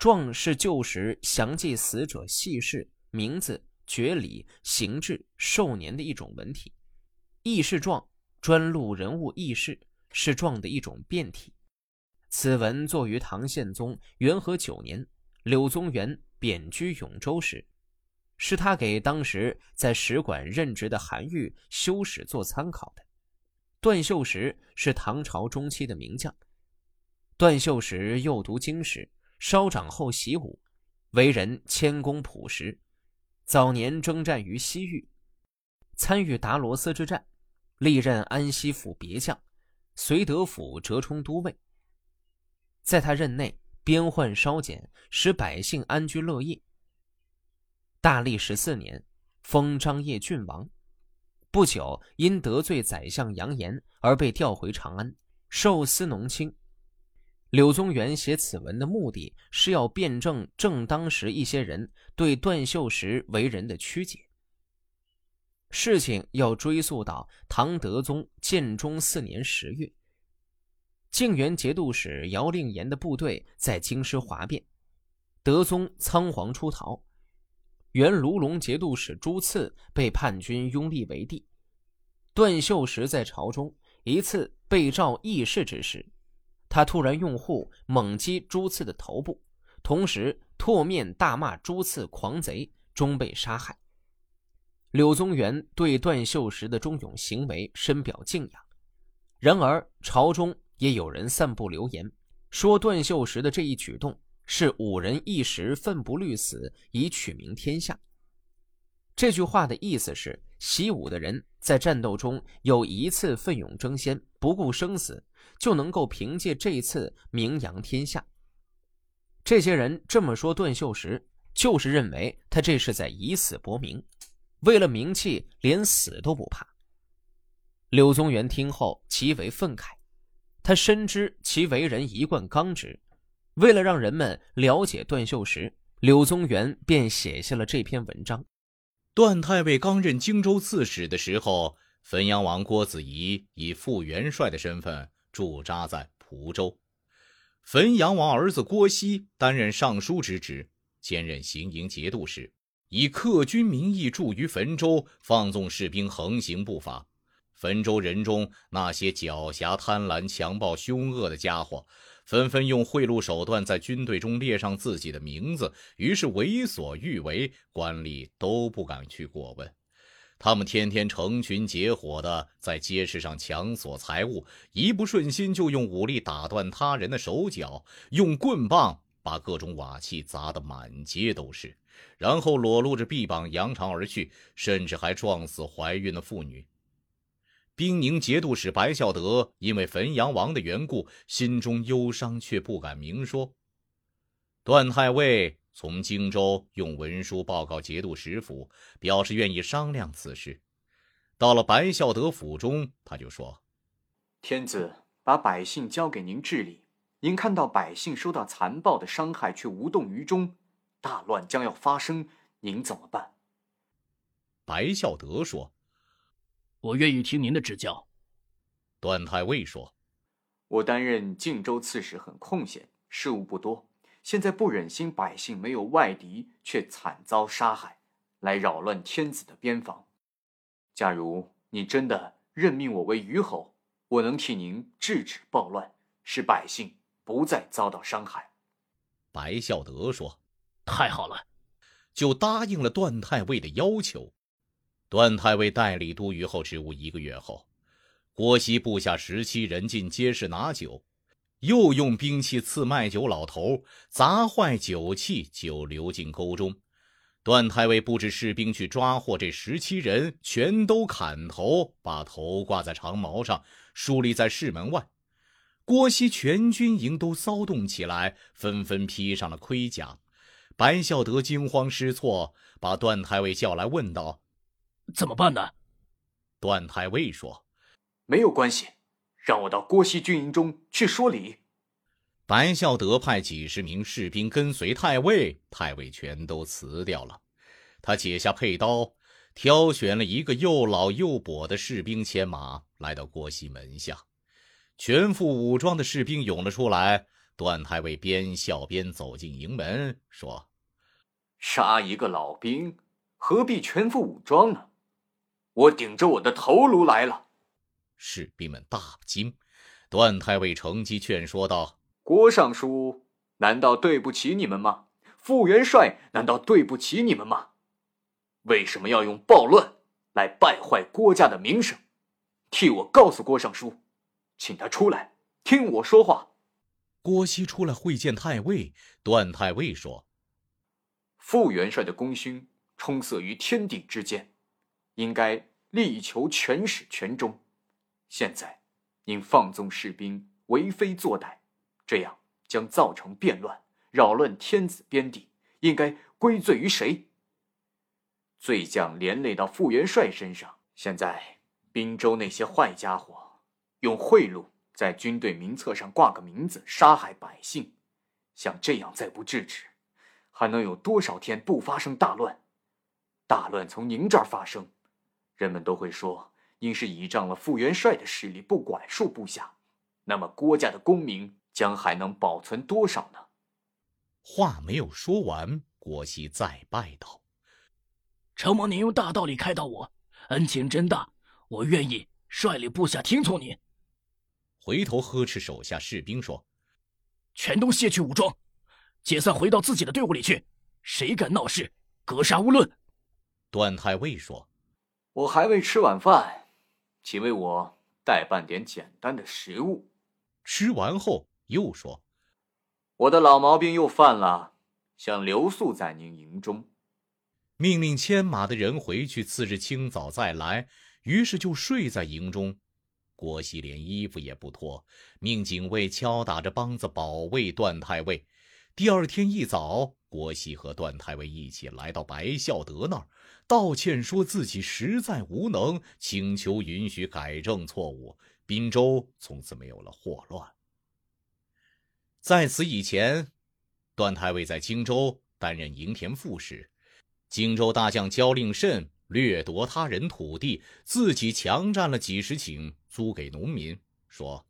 状是旧时详记死者细事、名字、爵礼、形制、寿年的一种文体。轶事状专录人物轶事，是状的一种变体。此文作于唐宪宗元和九年，柳宗元贬居永州时，是他给当时在使馆任职的韩愈修史做参考的。段秀实是唐朝中期的名将。段秀实幼读经史，稍长后习武，为人谦恭朴实。早年征战于西域，参与达罗斯之战，历任安西府别将，绥德府折冲都尉。在他任内，边患稍减，使百姓安居乐业。大历十四年，封张掖郡王。不久，因得罪宰相杨炎而被调回长安，授司农卿。柳宗元写此文的目的是要辩证正当时一些人对段秀实为人的曲解。事情要追溯到唐德宗建中四年十月。靖元节度使姚令言的部队在京师哗变，德宗仓皇出逃，原卢龙节度使朱赐被叛军拥立为帝。段秀实在朝中一次被召议事之时，他突然用户猛击朱赐的头部，同时唾面大骂朱赐狂贼，终被杀害。柳宗元对段秀实的忠勇行为深表敬仰，然而朝中。也有人散布流言，说段秀实的这一举动是五人一时奋不虑死以取名天下。这句话的意思是，习武的人在战斗中有一次奋勇争先，不顾生死，就能够凭借这次名扬天下。这些人这么说段秀实，就是认为他这是在以死搏名，为了名气连死都不怕。柳宗元听后极为愤慨。他深知其为人一贯刚直，为了让人们了解段秀实，柳宗元便写下了这篇文章。段太尉刚任荆州刺史的时候，汾阳王郭子仪以副元帅的身份驻扎在蒲州，汾阳王儿子郭熙担任尚书之职，兼任行营节度使，以客军名义驻于汾州，放纵士兵横行不法。汾州人中那些狡黠、贪婪、强暴、凶恶的家伙，纷纷用贿赂手段在军队中列上自己的名字，于是为所欲为，官吏都不敢去过问。他们天天成群结伙的在街市上抢索财物，一不顺心就用武力打断他人的手脚，用棍棒把各种瓦器砸得满街都是，然后裸露着臂膀扬长而去，甚至还撞死怀孕的妇女。兵宁节度使白孝德因为汾阳王的缘故，心中忧伤，却不敢明说。段太尉从荆州用文书报告节度使府，表示愿意商量此事。到了白孝德府中，他就说：“天子把百姓交给您治理，您看到百姓受到残暴的伤害，却无动于衷，大乱将要发生，您怎么办？”白孝德说。我愿意听您的指教。段太尉说：“我担任晋州刺史很空闲，事务不多。现在不忍心百姓没有外敌，却惨遭杀害，来扰乱天子的边防。假如你真的任命我为虞侯，我能替您制止暴乱，使百姓不再遭到伤害。”白孝德说：“太好了，就答应了段太尉的要求。”段太尉代理都虞候职务一个月后，郭熙部下十七人进街市拿酒，又用兵器刺卖酒老头，砸坏酒器，酒流进沟中。段太尉布置士兵去抓获这十七人，全都砍头，把头挂在长矛上，竖立在市门外。郭熙全军营都骚动起来，纷纷披上了盔甲。白孝德惊慌失措，把段太尉叫来问道。怎么办呢？段太尉说：“没有关系，让我到郭熙军营中去说理。”白孝德派几十名士兵跟随太尉，太尉全都辞掉了。他解下佩刀，挑选了一个又老又跛的士兵牵马来到郭熙门下。全副武装的士兵涌了出来，段太尉边笑边走进营门，说：“杀一个老兵，何必全副武装呢？我顶着我的头颅来了。”士兵们大惊。段太尉乘机劝说道：“郭尚书，难道对不起你们吗？傅元帅难道对不起你们吗？为什么要用暴乱来败坏郭家的名声？替我告诉郭尚书，请他出来听我说话。”郭熙出来会见太尉，段太尉说：“傅元帅的功勋充塞于天地之间，应该力求全始全终。现在您放纵士兵为非作歹，这样将造成变乱，扰乱天子边地，应该归罪于谁？罪将连累到傅元帅身上。现在滨州那些坏家伙用贿赂。”在军队名册上挂个名字，杀害百姓，像这样再不制止，还能有多少天不发生大乱？大乱从您这儿发生，人们都会说您是倚仗了傅元帅的势力不管束部下，那么郭家的功名将还能保存多少呢？话没有说完，郭熙再拜道：“承蒙您用大道理开导我，恩情真大，我愿意率领部下听从您。”回头呵斥手下士兵说：“全都卸去武装，解散，回到自己的队伍里去。谁敢闹事，格杀勿论。”段太尉说：“我还未吃晚饭，请为我带办点简单的食物。”吃完后又说：“我的老毛病又犯了，想留宿在您营中。”命令牵马的人回去，次日清早再来。于是就睡在营中。郭熙连衣服也不脱，命警卫敲打着梆子保卫段太尉。第二天一早，郭熙和段太尉一起来到白孝德那儿，道歉说自己实在无能，请求允许改正错误。滨州从此没有了祸乱。在此以前，段太尉在荆州担任营田副使，荆州大将焦令慎。掠夺他人土地，自己强占了几十顷，租给农民，说：“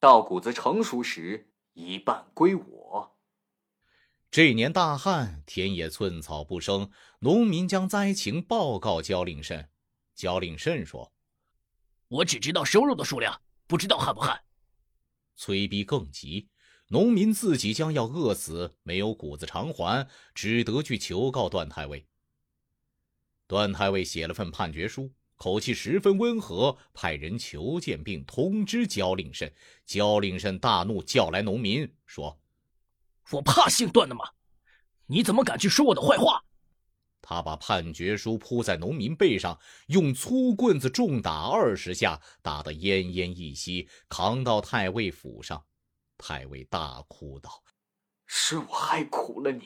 稻谷子成熟时，一半归我。”这年大旱，田野寸草不生，农民将灾情报告焦令慎。焦令慎说：“我只知道收入的数量，不知道旱不旱。”催逼更急，农民自己将要饿死，没有谷子偿还，只得去求告段太尉。段太尉写了份判决书，口气十分温和，派人求见并通知焦令慎。焦令慎大怒，叫来农民说：“我怕姓段的吗？你怎么敢去说我的坏话？”他把判决书铺在农民背上，用粗棍子重打二十下，打得奄奄一息，扛到太尉府上。太尉大哭道：“是我害苦了你。”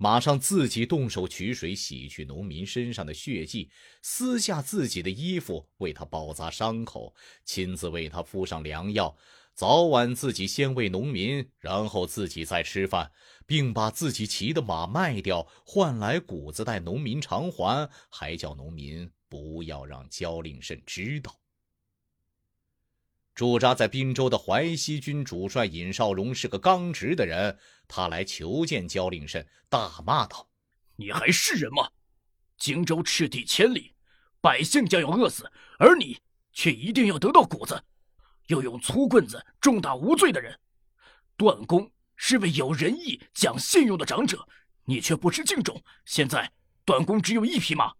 马上自己动手取水洗去农民身上的血迹，撕下自己的衣服为他包扎伤口，亲自为他敷上良药，早晚自己先喂农民，然后自己再吃饭，并把自己骑的马卖掉，换来谷子带农民偿还，还叫农民不要让焦令慎知道。驻扎在滨州的淮西军主帅尹绍荣是个刚直的人，他来求见焦令慎，大骂道：“你还是人吗？荆州赤地千里，百姓将要饿死，而你却一定要得到谷子，又用粗棍子重打无罪的人。段公是位有仁义、讲信用的长者，你却不知敬重。现在段公只有一匹马，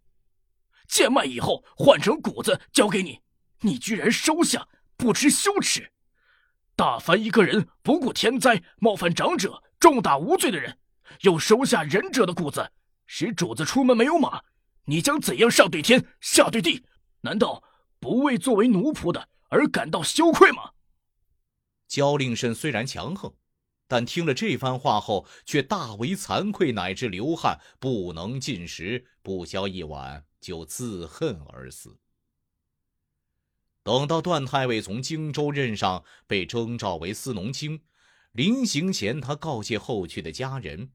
贱卖以后换成谷子交给你，你居然收下！”不知羞耻！大凡一个人不顾天灾，冒犯长者，重打无罪的人，又收下仁者的谷子，使主子出门没有马，你将怎样上对天，下对地？难道不为作为奴仆的而感到羞愧吗？焦令慎虽然强横，但听了这番话后，却大为惭愧，乃至流汗，不能进食，不消一晚，就自恨而死。等到段太尉从荆州任上，被征召为司农卿，临行前，他告诫后去的家人：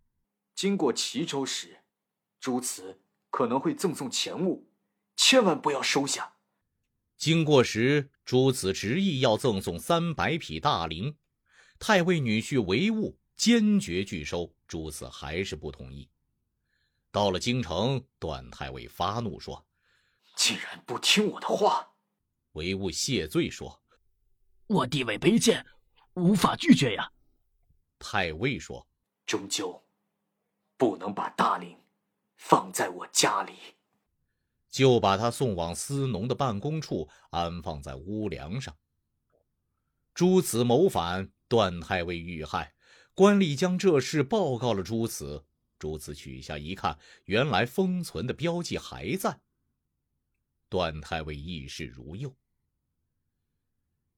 经过齐州时，诸此可能会赠送钱物，千万不要收下。经过时，诸子执意要赠送三百匹大绫。太尉女婿韦物坚决拒收，朱子还是不同意。到了京城，段太尉发怒说：“竟然不听我的话！”韦物谢罪说：“我地位卑贱，无法拒绝呀。”太尉说：“终究不能把大绫放在我家里。”就把他送往司农的办公处，安放在屋梁上。朱慈谋反，段太尉遇害，官吏将这事报告了朱慈。朱慈取下一看，原来封存的标记还在。段太尉议事如右。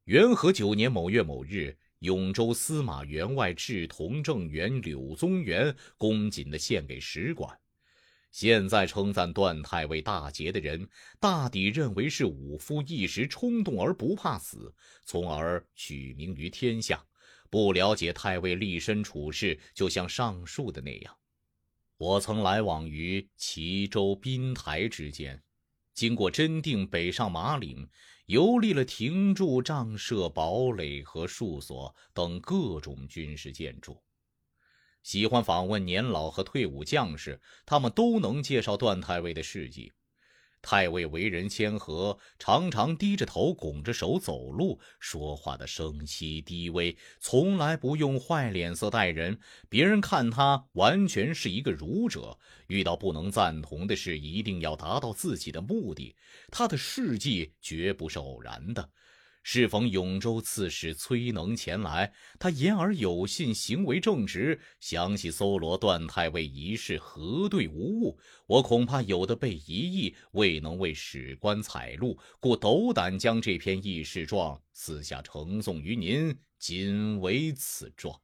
元和九年某月某日，永州司马员外治同政员柳宗元恭谨的献给使馆。现在称赞段太尉大捷的人，大抵认为是武夫一时冲动而不怕死，从而取名于天下。不了解太尉立身处世，就像上述的那样。我曾来往于齐州、滨台之间，经过真定，北上马岭，游历了亭柱、帐舍、堡垒和戍所等各种军事建筑。喜欢访问年老和退伍将士，他们都能介绍段太尉的事迹。太尉为人谦和，常常低着头、拱着手走路，说话的声息低微，从来不用坏脸色待人。别人看他完全是一个儒者，遇到不能赞同的事，一定要达到自己的目的。他的事迹绝不是偶然的。适逢永州刺史崔能前来，他言而有信，行为正直，详细搜罗段太尉一事，核对无误。我恐怕有的被疑义，未能为史官采录，故斗胆将这篇议事状私下呈送于您，仅为此状。